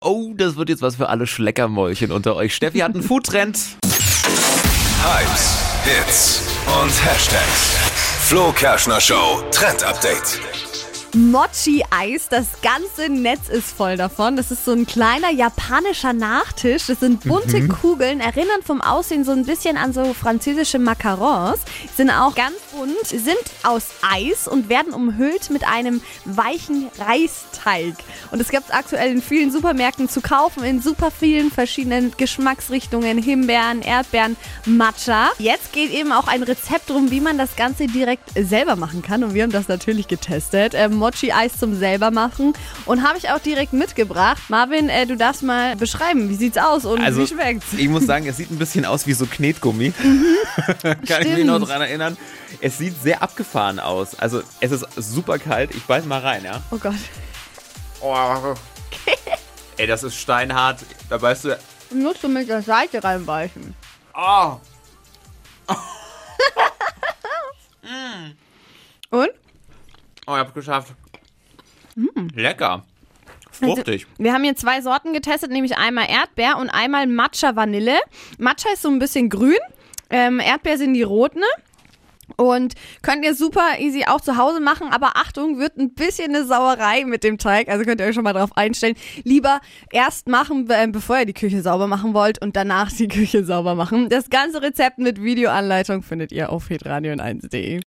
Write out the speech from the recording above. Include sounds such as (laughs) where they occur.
Oh, das wird jetzt was für alle Schleckermäulchen unter euch. Steffi hat einen Foodtrend. Hypes, Hits und Hashtags. Flo Kerschner Show Trend Update. Mochi-Eis, das ganze Netz ist voll davon. Das ist so ein kleiner japanischer Nachtisch. Das sind bunte Kugeln, erinnern vom Aussehen so ein bisschen an so französische Macarons. Sind auch ganz bunt, sind aus Eis und werden umhüllt mit einem weichen Reisteig. Und es gibt es aktuell in vielen Supermärkten zu kaufen, in super vielen verschiedenen Geschmacksrichtungen. Himbeeren, Erdbeeren, Matcha. Jetzt geht eben auch ein Rezept drum, wie man das Ganze direkt selber machen kann. Und wir haben das natürlich getestet. Ähm, Mochi-Eis zum selber machen und habe ich auch direkt mitgebracht. Marvin, äh, du darfst mal beschreiben, wie sieht's aus und Also, wie schmeckt's? ich muss sagen, es sieht ein bisschen aus wie so Knetgummi. (laughs) Kann ich mich noch dran erinnern. Es sieht sehr abgefahren aus. Also, es ist super kalt. Ich beiß mal rein, ja? Oh Gott. Oh. (laughs) Ey, das ist steinhart. Da weißt du. Musst du mit der Seite reinbeißen. Oh. Und? (laughs) Oh, ich hab's geschafft. Lecker. Fruchtig. Wir haben hier zwei Sorten getestet, nämlich einmal Erdbeer und einmal Matcha Vanille. Matcha ist so ein bisschen grün, ähm, Erdbeer sind die roten. Und könnt ihr super easy auch zu Hause machen, aber Achtung, wird ein bisschen eine Sauerei mit dem Teig, also könnt ihr euch schon mal drauf einstellen. Lieber erst machen, äh, bevor ihr die Küche sauber machen wollt und danach die Küche sauber machen. Das ganze Rezept mit Videoanleitung findet ihr auf hitradio1.de.